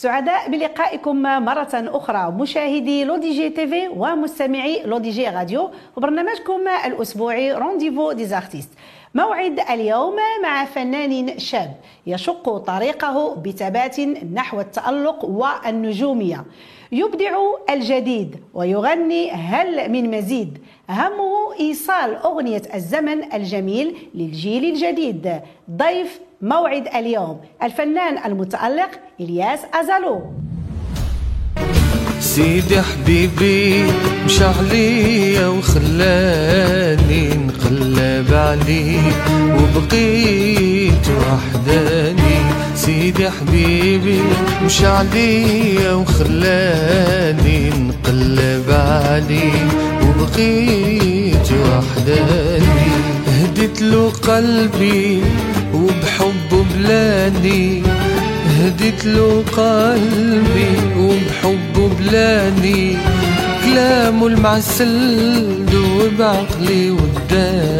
سعداء بلقائكم مرة أخرى مشاهدي لودي جي تيفي ومستمعي لودي جي راديو وبرنامجكم الأسبوعي Rendez-vous des artistes موعد اليوم مع فنان شاب يشق طريقه بثبات نحو التألق والنجومية. يبدع الجديد ويغني هل من مزيد. همه إيصال أغنية الزمن الجميل للجيل الجديد. ضيف موعد اليوم الفنان المتألق إلياس أزالو. سيدي حبيبي مشى عليا وخلاني نقلب عليك وبقيت وحداني. سيدي حبيبي مشى عليا وخلاني نقلب عليك وبقيت وحداني. هديت له قلبي وبحبه بلاني. هديت له قلبي وبحبه بلاني. كلامه المعسل دوب عقلي وداني.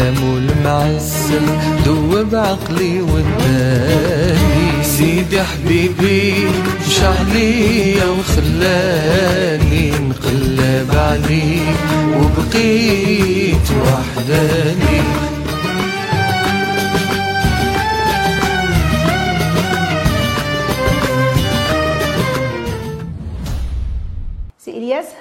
كلامه المعسل دوب عقلي وداني سيدي حبيبي مش عليا وخلاني نقلب عليك وبقيت وحداني.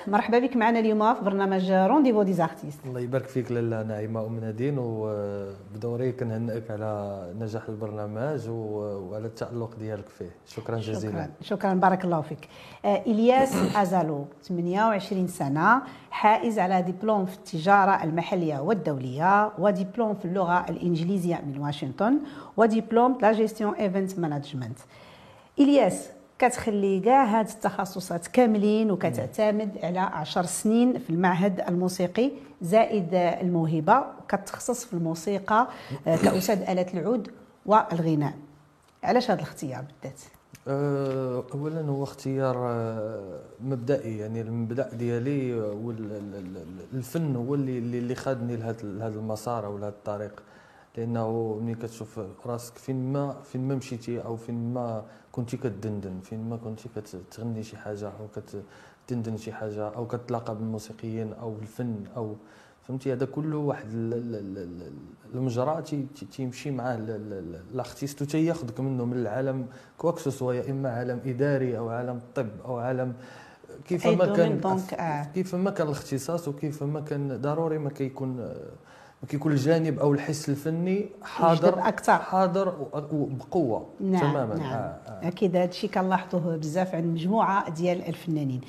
مرحبا بك معنا اليوم في برنامج Rendez-vous des artistes الله يبارك فيك لاله نعيمة أم نادين وبدوري كنهنئك على نجاح البرنامج وعلى التألق ديالك فيه. شكرا جزيلا. شكرا. شكرا بارك الله فيك. آه، إلياس أزالو 28 سنة حائز على دبلوم في التجارة المحلية والدولية ودبلوم في اللغة الإنجليزية من واشنطن ودبلوم la gestion event management. إلياس كتخلي كاع هاد التخصصات كاملين وكتعتمد على عشر سنين في المعهد الموسيقي زائد الموهبة وكتخصص في الموسيقى آه، كأستاذ آلة العود والغناء علاش هذا الاختيار بالذات؟ أه، اولا هو اختيار أه، مبدئي يعني المبدأ ديالي والفن هو اللي اللي خادني لهذا المسار أو لهذا الطريق لأنه ملي كتشوف راسك فين ما فين ما مشيتي أو فين ما كنتي كتدندن فين ما كنتي كتغني شي حاجة أو كتدندن شي حاجة أو كتلاقى بالموسيقيين أو الفن أو فهمتي هذا كله واحد ال- ال- ال- ال- المجرى تي- تي- تيمشي معاه l'artiste تياخذك منه من العالم quoi que ce soit يا إما عالم إداري أو عالم الطب أو عالم كيف ما كان آه. كيف ما كان الاختصاص وكيف ما كان ضروري ما كيكون ما كيكون الجانب أو الحس الفني حاضر أكثر. حاضر وبقوه نعم تماما نعم آه آه. أكيد هذا الشيء كنلاحظوه بزاف عند مجموعة ديال الفنانين.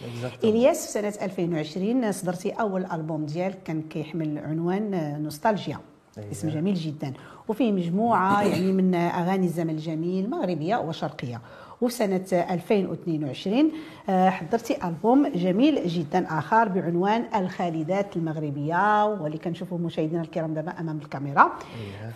إلياس في سنة 2020 صدرتي أول ألبوم ديالك كان كيحمل عنوان نوستالجيا أيوة. اسم جميل جدا وفيه مجموعة يعني من أغاني الزمن الجميل مغربية وشرقية وفي سنة 2022 آه، حضرتي ألبوم جميل جدا آخر بعنوان الخالدات المغربية واللي كنشوفوا مشاهدينا الكرام دابا أمام الكاميرا.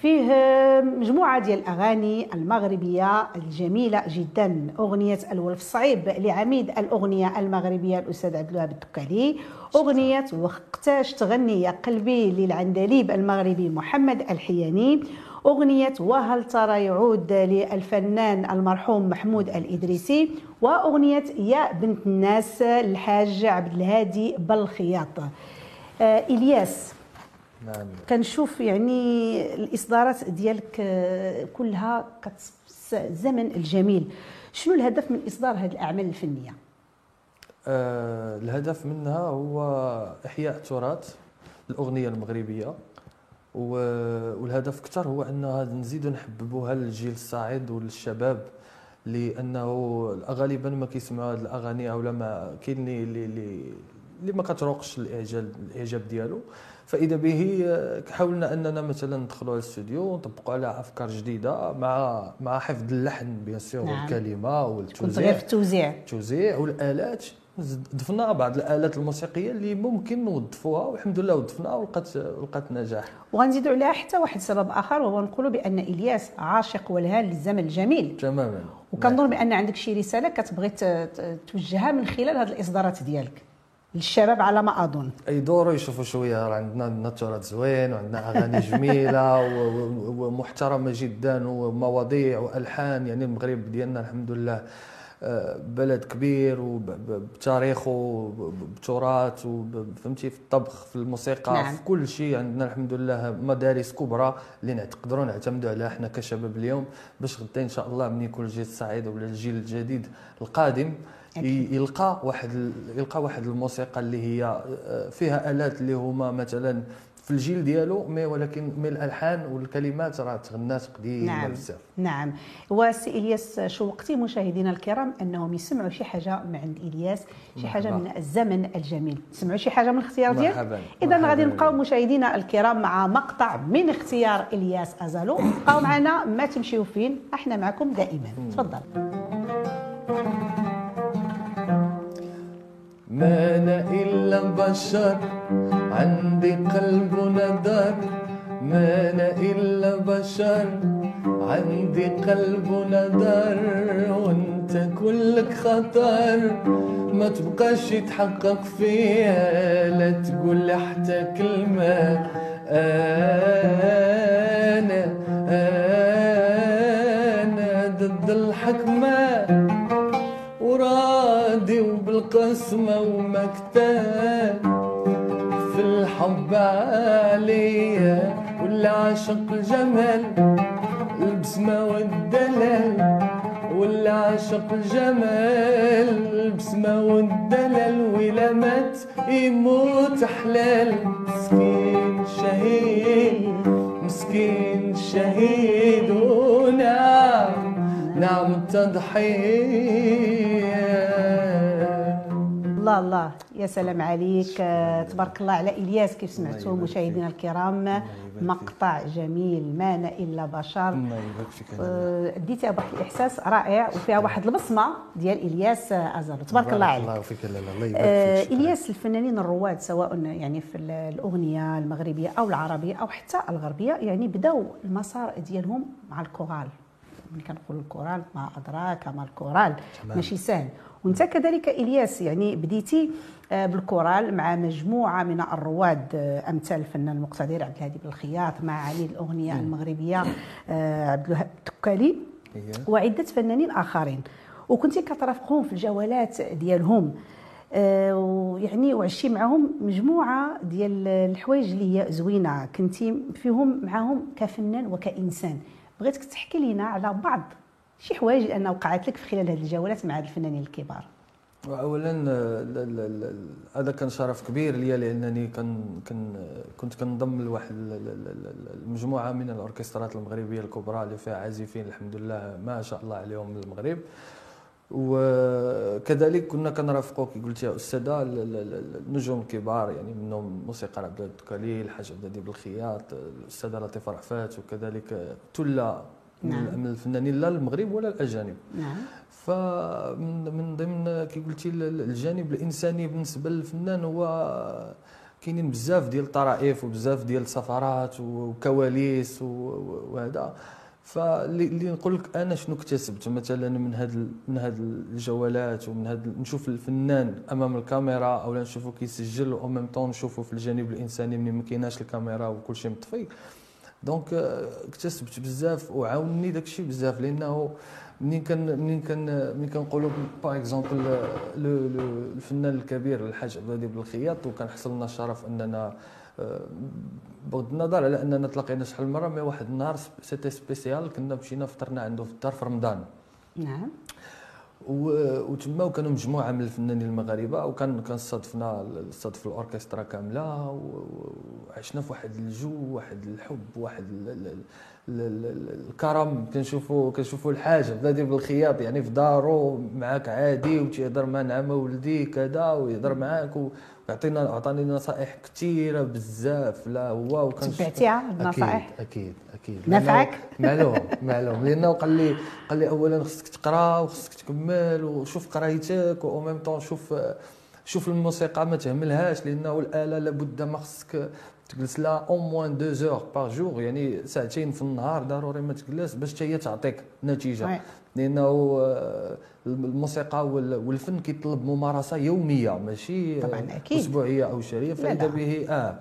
فيه آه، مجموعة ديال الأغاني المغربية الجميلة جدا. أغنية الولف الصعيب لعميد الأغنية المغربية الأستاذ عبد الوهاب الدكالي. أغنية وقتاش تغني يا قلبي للعندليب المغربي محمد الحياني. أغنية وهل ترى يعود للفنان المرحوم محمود الإدريسي وأغنية يا بنت الناس الحاج عبد الهادي بالخياط. آه إلياس نعم. كنشوف يعني الإصدارات ديالك آه، كلها الزمن الجميل. شنو الهدف من إصدار هذه الأعمال الفنية؟ آه، الهدف منها هو إحياء تراث الأغنية المغربية. والهدف أكثر هو أنها نزيدو نحببوها للجيل الصاعد وللشباب لأنه غالبا ما كيسمعوا هاد الأغاني أو ما كاين اللي اللي ما كتروقش الإعجاب الإعجاب ديالو. فإذا به حاولنا أننا مثلا ندخلوا على الاستوديو ونطبقوا على أفكار جديدة مع مع حفظ اللحن بيان سور نعم. والكلمة كنت والتوزيع غير في التوزيع. التوزيع والآلات. ضفنا بعض الآلات الموسيقية اللي ممكن نوظفوها والحمد لله وظفناها ولقات ولقات نجاح. وغنزيدوا عليها حتى واحد السبب آخر وهو نقولوا بأن إلياس عاشق ولهان للزمن الجميل. تماما. وكنظن بأن عندك شي رسالة كتبغي توجهها من خلال هذه الإصدارات ديالك للشباب على ما أظن. أي دوروا يشوفوا شوية راه عندنا عندنا تراث زوين وعندنا أغاني جميلة ومحترمة جدا ومواضيع وألحان يعني المغرب ديالنا الحمد لله بلد كبير وبتاريخه وبتراث فهمتي في الطبخ في الموسيقى نعم. في كل شيء عندنا الحمد لله مدارس كبرى اللي نقدروا نعتمدوا عليها إحنا كشباب اليوم باش غدا إن شاء الله من يكون الجيل الصاعد ولا الجيل الجديد القادم أكيد. يلقى واحد يلقى واحد الموسيقى اللي هي آه، فيها آلات اللي هما مثلا في الجيل ديالو مي ولكن مي الألحان والكلمات راه تغنات قديمة نعم بزاف. نعم. وسي إلياس شوقتي مشاهدينا الكرام أنهم يسمعوا شي حاجة من عند إلياس شي حاجة مرحبا. من الزمن الجميل. تسمعوا شي حاجة من الاختيار ديالك. اذا غادي نبقاو. مشاهدينا الكرام مع مقطع من اختيار إلياس أزالو. بقاو معنا ما تمشيو فين أحنا معكم دائما. تفضل. ما أنا إلا بشر عندي قلب ندر ما أنا إلا بشر. عندي قلب ندر وأنت كلك خطر. ما تبقاش يتحقق فيا لا تقول حتى كلمة. أنا أنا ضد الحكمة. وراضي وبالقسمة ومكتاب في الحب عليا ولا عاشق الجمال البسمة والدلال ولا عاشق الجمال البسمة والدلال ولا مات يموت حلال. مسكين شهيد مسكين شهيد ونعم نعم التضحية الله الله. يا سلام عليك. آه، تبارك الله. على إلياس كيف سمعتوا مشاهدينا الكرام؟ مقطع جميل. ما أنا الا بشر. الله يبارك فيك آه، اديتها واحد الإحساس رائع وفيها واحد البصمة ديال إلياس آه، ازالو تبارك الله عليك. الله آه، يبارك فيك. إلياس الفنانين الرواد سواء يعني في ال- الأغنية المغربية أو العربية أو حتى الغربية يعني بداوا المسار ديالهم مع الكورال. ملي كنقولوا الكورال ما أدراك ما الكورال. ماشي سهل. وانت كذلك إلياس يعني بديتي آه، بالكورال مع مجموعة من الرواد آه، أمثال الفنان المقتدر عبد الهادي بن الخياط مع علي الأغنية المغربية آه، عبد الوهاب الدكالي هي. وعدة فنانين آخرين. وكنتي كترافقهم في الجولات ديالهم ويعني وعشتي معهم مجموعة ديال الحوايج اللي هي زوينة. كنتي فيهم معهم كفنان وكإنسان. بغيتك تحكي لنا على بعض شي حوايج اللي وقعت لك في خلال هذه الجولات مع هاد الفنانين الكبار. اولا آه، هذا كان شرف كبير لي لأنني كان كان كنت كنضم لواحد ال- ال- ال- ال- المجموعه من الأوركسترات المغربية الكبرى اللي فيها عازفين الحمد لله ما شاء الله عليهم من المغرب. وكذلك كنا كنرافقوا كي قلت يا أستاذة ال- ال- ال- النجوم الكبار يعني منهم موسيقار عبد الدكالي الحاج عبد الهادي بالخياط الأستاذة لطيفة رعفات وكذلك من نعم. من الفنانين لا المغرب ولا الأجانب. نعم. فمن من ضمن كي قلتي ال- الجانب الإنساني بالنسبة للفنان هو كاينين بزاف ديال الطرائف وبزاف ديال السفرات وكواليس وهذا. فاللي اللي نقول لك أنا شنو اكتسبت؟ مثلا من هاد من هاد الجولات ومن هاد نشوف الفنان أمام الكاميرا أو نشوفه كيسجل أو ميم طون نشوفه في الجانب الإنساني ملي ما كايناش الكاميرا وكل شيء مطفي Donc آه، اكتسبت بزاف وعاونني داك الشيء بزاف لأنه منين كان منين كان منين كنقولوا par exemple الفنان الكبير الحاج عبد الهادي بن الخياط وكان حصل لنا الشرف أننا آه، بغض النظر على أننا تلاقينا شحال من مرة mais واحد النهار c'était spécial كنا مشينا فطرنا عنده في الدار في رمضان. نعم. وتما وكانوا مجموعة من الفنانين المغاربة وكان كان صادفنا صادف الأوركسترا كاملة وعشنا في واحد الجو واحد الحب واحد ال- ال- ال- ال- ال- الكرم كنشوفوا كنشوفوا الحاج بادي بالخياط يعني في دارو معاك عادي وتيهضر مع نعم ولدي كذا ويهضر معاك ويعطينا عطاني نصائح كثيره بزاف لا هو وكان تبعتيها النصائح؟ أكيد أكيد أكيد نفعك؟ معلوم معلوم لأنه قال لي قال لي اولا خصك تقرأ وخصك تكمل وشوف قرايتك و ميم طون شوف شوف الموسيقى ما تهملهاش لأنه الآلة لابد ما خصك تجلس لها au moins deux heures par jour يعني ساعتين في النهار ضروري ما تجلس باش حتى هي تعطيك نتيجة. لأنه آه، الموسيقى وال- والفن كيطلب ممارسة يومية ماشي؟ طبعاً، أكيد. أسبوعية أو شهرية. فإذا. به آه.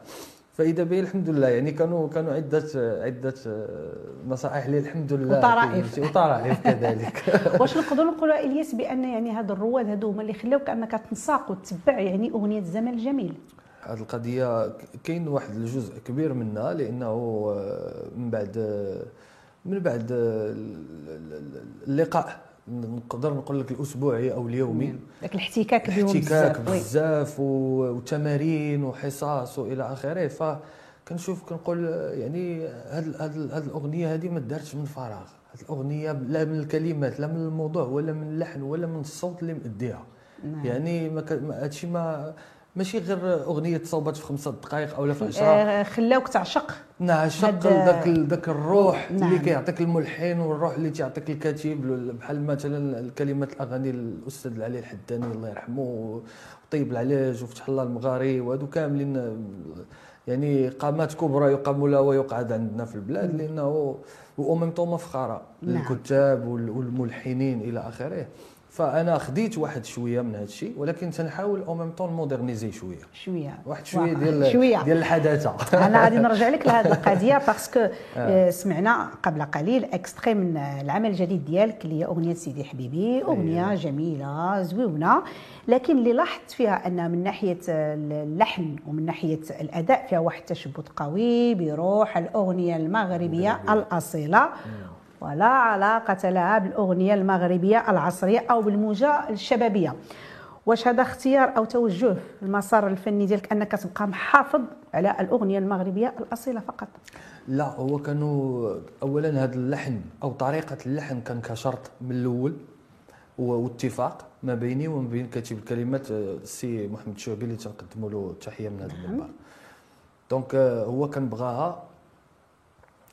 فإذا به الحمد لله. يعني كانوا كانوا عدة عدة آه، نصائح لي الحمد لله. وطرائف. وطرائف كذلك. واش نقدروا نقولوا إلياس بأن يعني هاد الرواد هادو هما اللي خلاوك أنك تنساق وتتبع يعني أغنية الزمن الجميل؟ هذه القضية كاين واحد الجزء كبير منها لأنه آه، من بعد آه، من بعد آه، ال- ال- ال- اللقاء. نقدر نقول لك الأسبوعي أو اليومي. داك الاحتكاك بهم احتكاك بزاف. وتمارين وحصص وإلى آخره. فكنشوف كنقول يعني هاد هاد الأغنية هذه ما دارتش من فراغ. هاد الأغنية لا من الكلمات لا من الموضوع ولا من اللحن ولا من الصوت اللي مأديها. نعم. يعني ما- هادشي ما ماشي غير أغنية تصوبت في خمسة دقائق أو في 10 آه، خلاوك تعشق نعشق هاد- ذاك ذاك الروح نعم. اللي كيعطيك الملحن والروح اللي تيعطيك الكاتب بحال مثلا الكلمات الأغاني الأستاذ علي الحداني الله يرحمه وطيب العلاج وفتح الله المغاري وهادو كاملين يعني قامات كبرى يقام لها ويقعد عندنا في البلاد لأنه وميم طون مفخره نعم. للكتاب وال- والملحنين إلى آخره فأنا خديت واحد شوية من هذا الشيء ولكن تنحاول en même temps moderniser شوية. شوية. واحد شوية. ديال شوية. ديال الحداثة. أنا غادي نرجع لك لهذه القضية parce que آه، سمعنا قبل قليل extrait من العمل الجديد ديالك اللي هي أغنية سيدي حبيبي أغنية أيوة. جميلة زوينة لكن اللي لاحظت فيها أن من ناحية اللحن ومن ناحية الأداء فيها واحد التشبث قوي بروح الأغنية المغربية الأصيلة. ولا علاقة لها بالأغنية المغربية العصرية أو بالموجة الشبابية. واش هذا اختيار أو توجه المسار الفني ديالك أنك تبقى محافظ على الأغنية المغربية الأصيلة فقط؟ لا هو كانوا اولا هذا اللحن أو طريقة اللحن كان كشرط من الأول و- واتفاق ما بيني وما بين كاتب الكلمات آه، السي محمد شعبي اللي تنقدم له التحيه من هذا المنبر. donc آه، هو كان بغاها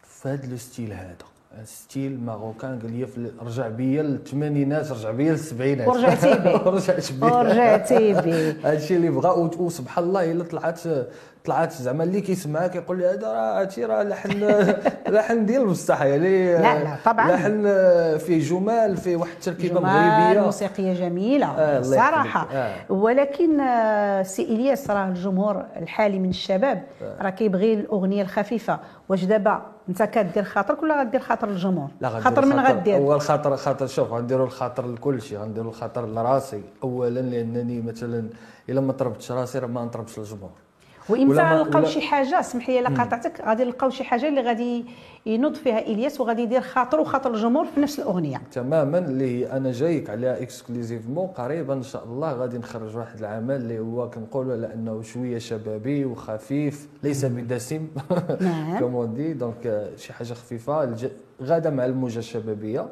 في هذا le style هذا. style marocain قال لي رجع بيا للثمانينات رجع بيا للسبعينات ورجعتي بيه. ورجعت بيه ورجعتي بيه. هادشي اللي بغا وسبحان الله إلا طلعت طلعت زعما اللي كيسمعها كيقول لي هذا راه هادشي راه لحن لحن ديال بصح يعني لا، لا، طبعاً. لحن فيه جمال فيه واحد التركيبة مغربية. موسيقية جميلة آه، صراحة. آه. ولكن آه، سي إلياس راه الجمهور الحالي من الشباب راه كيبغي الأغنية الخفيفة. واش دابا انت كدير خاطرك ولا غدير خاطر الجمهور؟ لا خاطر من غدير. هو الخاطر خاطر شوف غنديروا الخاطر لكل شيء غنديروا الخاطر لراسي اولا لأنني مثلا إلا ما طربتش راسي راه ما نطربش الجمهور وامتى نلقاو شي حاجة. اسمح لي الا قاطعتك. غادي نلقاو شي حاجة اللي غادي ينوض فيها إلياس وغادي يدير خاطر وخاطر الجمهور في نفس الأغنية. تماما اللي هي أنا جايك عليها exclusivement قريبا إن شاء الله غادي نخرج واحد العمل اللي هو كنقولوا على أنه شوية شبابي وخفيف ليس بدسم. comme on dit donc شي حاجة خفيفة. غادة مع الموجة الشبابية.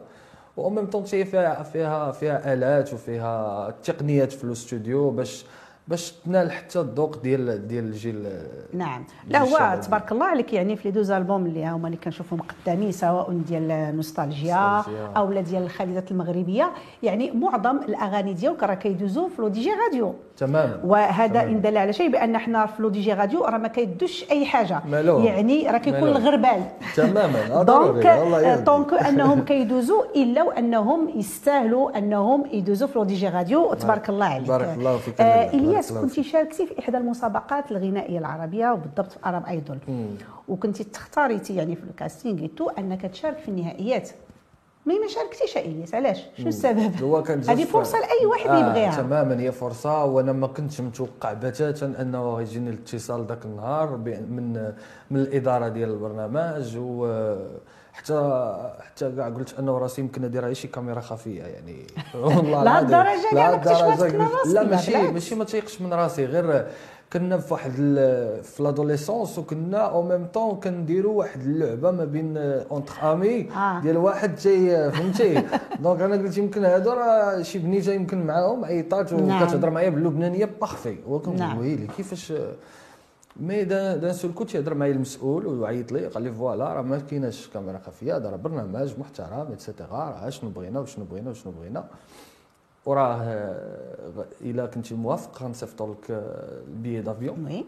و ميم طون فيها فيها فيها آلات وفيها تقنيات في الأستوديو باش باش تنال حتى الذوق ديال ديال الجيل نعم لا هو. تبارك الله عليك يعني في les deux albums اللي هما اللي كنشوفهم قدامي سواء ديال نوستالجيا. أو لا ديال الخالدات المغربية يعني معظم الأغاني ديالك راه كيدوزوا في le DJ radio تماما وهذا. إن دل على شيء بأن حنا في le DJ radio راه ما كيدوش أي حاجة mais لا. يعني راه كيكون. الغربال تماما آه، donc. donc أنهم كيدوزوا إلا وأنهم يستاهلوا أنهم يدوزوا في le DJ radio تبارك الله عليك بارك الله فيك آه الله كنت. شاركتي في إحدى المسابقات الغنائية العربية وبالضبط في Arab Idol وكنت تختاريتي يعني في ال casting أنك تشارك في النهائيات. mais ما شاركتيش يا الياس علاش؟ شنو السبب؟ هو كان هذه فرصة لأي واحد يبغيها. تماما هي فرصة وأنا ما كنتش متوقع بتاتا أنه غيجيني الاتصال ذاك النهار من من الإدارة ديال البرنامج و حتى حتى كاع قلت أنا وراسي يمكن ندير غير شي كاميرا خفية يعني والله لا. الدرجة لا راسك، لا ماشي. ماشي ما تيقش من راسي غير كنا في واحد في لادوليسونس وكنا أو ميم طون كنديروا واحد اللعبة ما بين اونتر امي آه. ديال واحد جاي فهمتي دونك أنا قلت يمكن هادو راه شي بنيتة يمكن معاهم عيطات نعم. وكتهضر معايا باللبنانيه بارفي نعم. وكنقول ويلي كيفاش mais d'un seul coup تيهضر معايا المسؤول ويعيط لي قال لي voilà راه ما كايناش كاميرا خفية هذا راه برنامج محترم et cetera راه شنو بغينا وشنو بغينا وشنو بغينا. وراه إلا كنتي موافق غنصيفطوا لك ال billet d'avion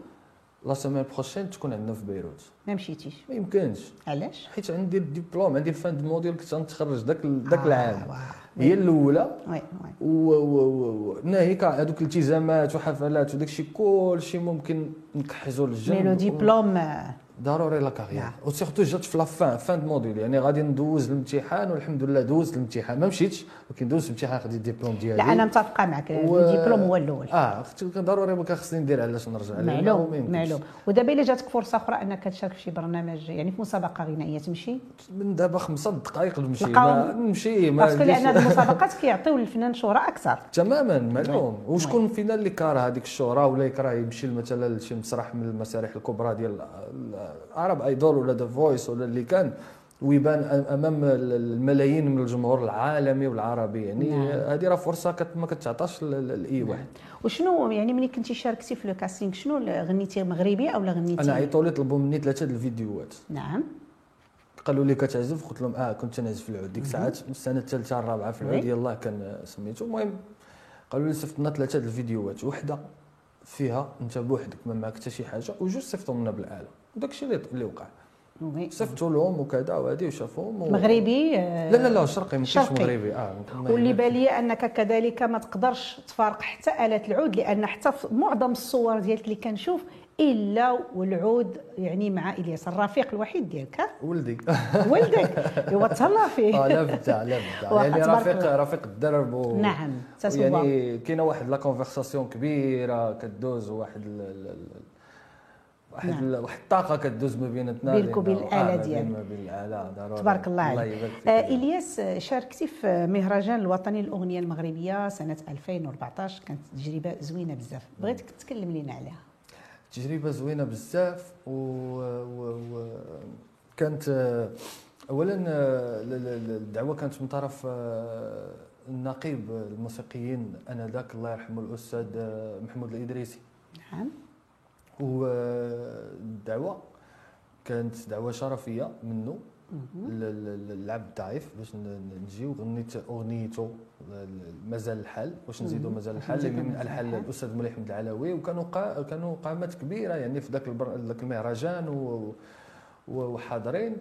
la semaine prochaine تكون عندنا في بيروت ما مشيتيش ما يمكنش علاش حيت عندي الدبلوم عندي ال fin de module كنت غنتخرج داك داك آه، العام. هي الاولى oui oui و- و- و- و- ناهيك هذوك الالتزامات وحفلات وداك الشيء كلشي ممكن نكحزوا للجنب mais le diplôme آه، ضروري la carrière. نعم. و surtout جات في la fin de module يعني غادي ندوز الامتحان والحمد لله دوزت الامتحان ما مشيتش ولكن دوزت الامتحان خديت الدبلوم ديالي. لا أنا متفقة معك. و- الديبلوم هو الأول. آه أختي كان ضروري ما كان خصني ندير علاش نرجع. معلوم. معلوم. ودابا إلا جاتك فرصة أخرى أنك تشارك في شي برنامج يعني في مسابقة غنائية تمشي؟ من دابا خمسة دقائق نمشي. ما نمشي ما parce que لأن هاد المسابقات كيعطيو للفنان شهره أكثر. تماما معلوم. وشكون فينا اللي كاره هذيك الشهره ولا يكره يمشي مثلا لشي مسرح من المسارح الكبرى ديال Arab Idol ولا The Voice ولا اللي كان ويبان أمام ال- الملايين من الجمهور العالمي والعربي. يعني نعم. هذه راه فرصة كت ما كتعطاش لأي واحد. وشنو يعني ملي كنتي شاركتي في le casting شنو غنيتي مغربي أو لا غنيتي؟ أنا عيطوا لي طلبوا مني ثلاثة الفيديوهات. نعم. قالوا لي كتعزف قلت لهم آه كنت نعزف في العود. ديك الساعات السنة الثالثة الرابعة في العود. يلاه كان سميتو. المهم قالوا لي صيفط لنا ثلاثة الفيديوهات. وحدة فيها أنت بوحدك ما معك حتى شي حاجة. وجوج صيفطوا لنا بالآلة. وداك الشيء اللي اللي وقع. صيفطوا لهم وكذا وهذه وشافوهم و... مغربي لا لا لا شرقي ماشي. مغربي آه واللي يهمش. بان لي أنك كذلك ما تقدرش تفارق حتى اله العود لأن حتى في معظم الصور ديالك اللي كنشوف إلا والعود يعني مع إلياس الرفيق الوحيد ديالك؟ ولدي ولدك ايوا تهلا فيه آه لا بتاع لا واخا يعني رفيق. رفيق الدرب و... نعم تسوى يعني كاينة واحد لا كونفرساسيون كبيرة كدوز واحد ال... ال... واحد نعم. واحد الطاقة كدوز ما بيناتنا بينك وبين آه، بين- ديالك. ما بين الآلة ضروري. تبارك الله عليك. آه إلياس آه، شاركتي في مهرجان الوطني للاغنيه المغربية سنة 2014 كانت تجربة زوينة بزاف. بغيتك تكلم لنا عليها. تجربة زوينة بزاف و, و... و... كانت آه، اولا آه، ال- ال- الدعوة كانت من طرف آه، النقيب الموسيقيين آنذاك الله يرحمه الأستاذ آه، محمود الإدريسي. نعم. والدعوه كانت دعوة شرفية منه للعبد الضعيف باش ن- نجيو غنيت اغنيته مازال الحال واش نزيدوا. مازال الحال من مازال الحال. الأستاذ مليح حمد العلوي وكانوا قا كانوا قامات كبيرة يعني في ذاك البر... المهرجان. و- وحاضرين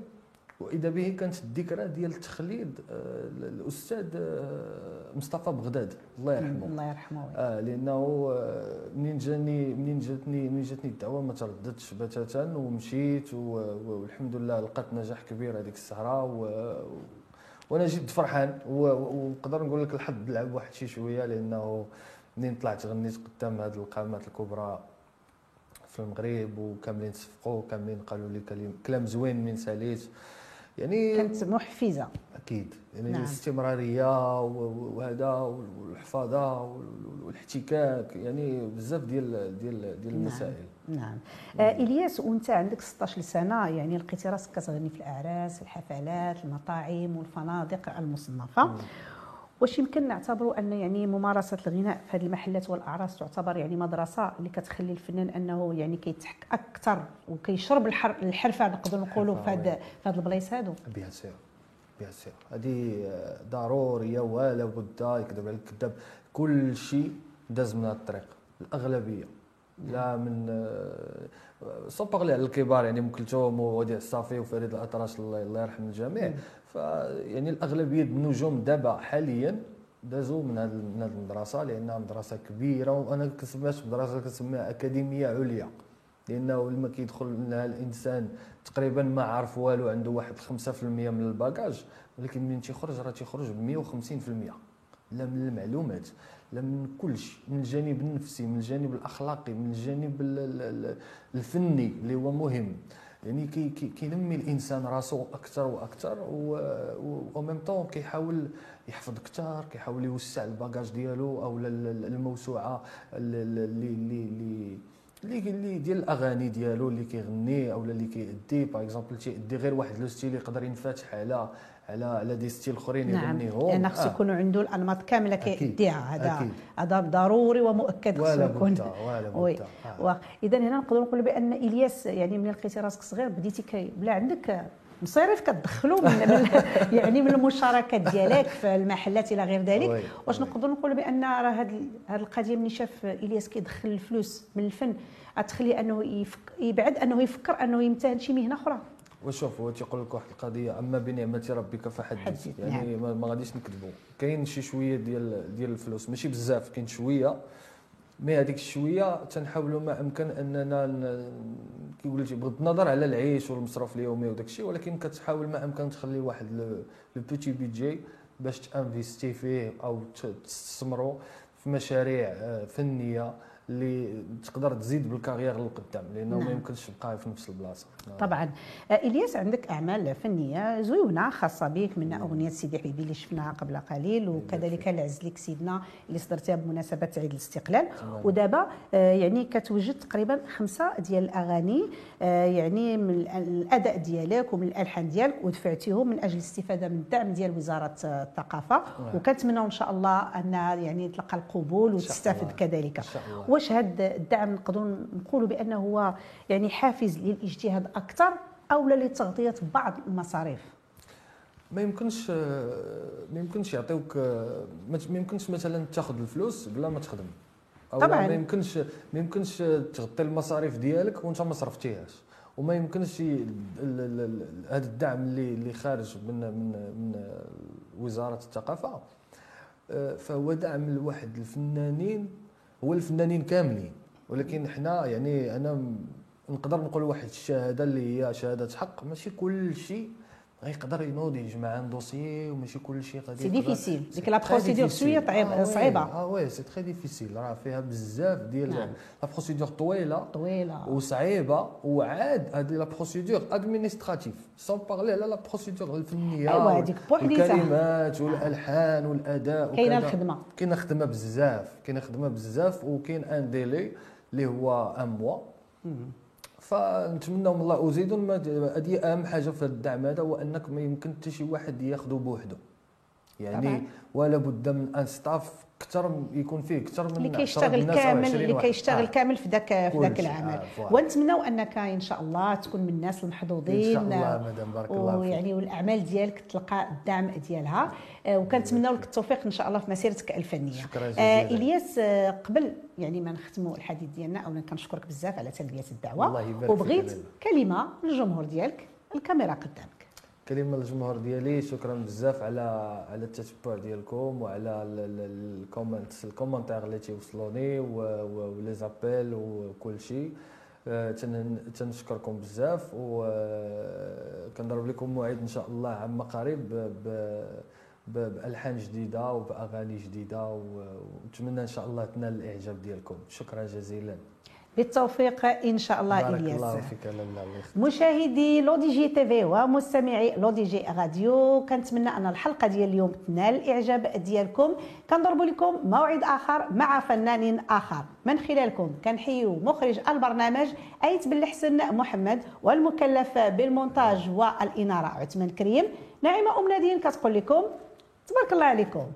وإذا به كانت الذكرى ديال تخليد آه، الأستاذ آه، مصطفى بغداد. الله يرحمه. الله يرحمه. آه لأنه آه، منين جاني منين جاتني منين جاتني الدعوة ما ترددتش بتاتا ومشيت والحمد لله لقيت نجاح كبير هذيك السهرة وأنا جد فرحان. ونقدر نقول لك الحظ لعب واحد شي شوية لأنه منين طلعت غنيت قدام هذه القامات الكبرى في المغرب وكاملين صفقوا كاملين قالوا لي كلام- كلام زوين من ساليت. يعني كانت محفزة. أكيد. يعني نعم. نعم. الاستمراريه وهذا والحفاظة وال- والاحتكاك يعني بزاف ديال ديال ديال المسائل. نعم. آه إلياس وأنت عندك 16 سنة يعني لقيتي راسك كتغني في الأعراس الحفلات المطاعم والفنادق المصنفة. واش يمكن نعتبروا أن يعني ممارسة الغناء في هذه المحلات والأعراس تعتبر يعني مدرسة اللي كتخلي الفنان أنه يعني كيتحك أكثر وكيشرب الحر الحرفة نقدروا نقولوا في هذا في هذه البلايص هادو؟ bien sûr bien sûr. هذه آه، ضروريه ولا بد يكذب عليك الكذاب. كل شيء داز من هذا الطريق الأغلبية. لا même sans parler على الكبار يعني ام كلثوم ووديع الصافي وفريد الاطرش الله يرحم الجميع. ف يعني الأغلبية النجوم دابا حاليا دازوا من هذه من هذه المدرسة لأنها مدرسة كبيرة وأنا كنسميهاش مدرسة كنسميها أكاديمية عليا. لأنه لما كيدخل لها الإنسان تقريبا ما عارف والو عنده واحد 5% من ال bagage ولكن من تيخرج راه تيخرج ب 150% لا من المعلومات لا من كل شيء من الجانب النفسي من الجانب الأخلاقي من الجانب ال- ال- ال- الفني اللي هو مهم. يعني كي كي كينمي الإنسان راسو أكثر وأكثر و même temps كيحاول يحفظ أكثر كيحاول يوسع ال bagage ديالو أو ال- ال- الموسوعة ال- ال- اللي اللي اللي اللي اللي ديال الأغاني ديالو اللي كيغني أو اللي كيأدي. par exemple تيأدي غير واحد le style يقدر ينفتح على على على des styles اخرين نعم يغنيهم لأن خصو آه. يكونوا عنده الانماط كاملة. كيديها هذا. هذا ضروري ومؤكد خصو يكون ولا آه. اذا هنا نقدروا نقولوا بأن إلياس يعني ملي لقيتي راسك صغير بديتي كي بلا عندك مصاريف كتدخلوا من, من يعني من المشاركات ديالك في المحلات إلى غير ذلك واش oui. نقدروا نقولوا بأن راه هذه هذه القضية ملي شاف إلياس كيدخل الفلوس من الفن غتخليه أنه يفك يبعد أنه يفكر أنه يمتهن شي مهنة أخرى وشوف هو تيقول لك واحد القضية أما بنعمة ربك فحدث. حدث، يعني ما, ما غاديش نكذبوا كاين شي شوية ديال ديال الفلوس ماشي بزاف كاين شوية. مي هذيك الشوية تنحاولوا ما أمكن أننا كيقول لك بغض النظر على العيش والمصروف اليومي وداك الشيء ولكن كتحاول ما أمكن تخلي واحد لو petit budget باش ت investi فيه أو تستثمروا في مشاريع آه، فنية. اللي تقدر تزيد بال carrière للقدام لأنه نعم. ما يمكنش تبقى في نفس البلاصة طبعا آه، إلياس عندك أعمال فنية زوينه خاصة بك منها أغنية سيدي حبيبي اللي شفناها قبل قليل وكذلك العز لك سيدنا اللي صدرتها بمناسبة عيد الاستقلال. ودابا آه، يعني كتوجد تقريبا خمسة ديال الأغاني آه، يعني من ال- الأداء ديالك ومن الألحان ديالك ودفعتيهم من أجل الاستفادة من الدعم ديال وزارة الثقافة نعم. وكنتمناو إن شاء الله انها يعني تلقى القبول وتستافد. كذلك إن شاء الله. واش هذا الدعم نقدروا نقولوا بأنه هو يعني حافز للاجتهاد أكثر أو لتغطية بعض المصاريف؟ ما يمكنش ما يمكنش يعطيوك ما يمكنش مثلا تاخذ الفلوس بلا ما تخدم. أو طبعاً. ما يمكنش ما يمكنش تغطي المصاريف ديالك وانت ما صرفتيهاش. وما يمكنش هذا الدعم اللي اللي خارج من من من وزارة الثقافة. آه، فهو دعم لواحد الفنانين هو الفنانين كاملين. ولكن حنا يعني أنا نقدر نقول واحد الشهادة اللي هي شهادة حق. ماشي كل شيء غيقدر ينوض يجمع عن dossier وماشي كل شيء غادي c'est difficile c'est ديك la procédure. شوية طعيب- صعيبه آه oui c'est très difficile راه فيها بزاف ديال نعم. la procédure طويله طويله وصعيبه وعاد هذه la procédure administrative sans parler على la procédure الفنيه أيوا، هذيك بوحديتها. والكلمات والالحان والاداء كاينة. الخدمه كاينة خدمه بزاف كاينة خدمه بزاف وكاين un délai اللي هو ان موا فنتمنى من الله ما- هذه أهم حاجة في الدعم هذا هو أنك ما يمكن حتى شي واحد ياخذه بوحده يعني طبعاً. ولا بد من أن ستاف أكثر يكون فيه أكثر من اللي 10 كيشتغل كامل 20 اللي. كيشتغل آه. كامل في ذاك في ذاك. العمل آه،. ونتمناو أنك إن شاء الله تكون من الناس المحظوظين إن شاء الله مدام بارك الله فيك ويعني والأعمال ديالك تلقى الدعم ديالها آه، وكنتمناو لك التوفيق إن شاء الله في مسيرتك الفنية شكرا آه جزيلا. إلياس آه، قبل يعني ما نختموا الحديث ديالنا اولا كنشكرك بزاف على تلبية الدعوة الله يبارك فيك وبغيت. كلمة للجمهور ديالك الكاميرا قدامك كلمه للجمهور ديالي. شكرا بزاف على على التتبع ديالكم وعلى ال- ال- ال comment ال commentaire اللي تيوصلوني و les appels وكل شيء. آه، تن- تنشكركم بزاف وكنضرب لكم موعد إن شاء الله عما قريب بألحان جديدة وباغاني جديدة ونتمنى إن شاء الله تنال الإعجاب ديالكم. شكرا جزيلا. بالتوفيق إن شاء الله بارك إلياس. الله فيك الله. يخليك مشاهدي L'ODJ TV ومستمعي L'ODJ Radio كنتمنى أن الحلقة ديال اليوم تنال الإعجاب ديالكم. كنضرب لكم موعد آخر مع فنان آخر. من خلالكم كنحيو مخرج البرنامج أيت بالحسن محمد والمكلف بالمونتاج والإنارة عثمان كريم. نعيمه أم نادين كتقول لكم تبارك الله عليكم.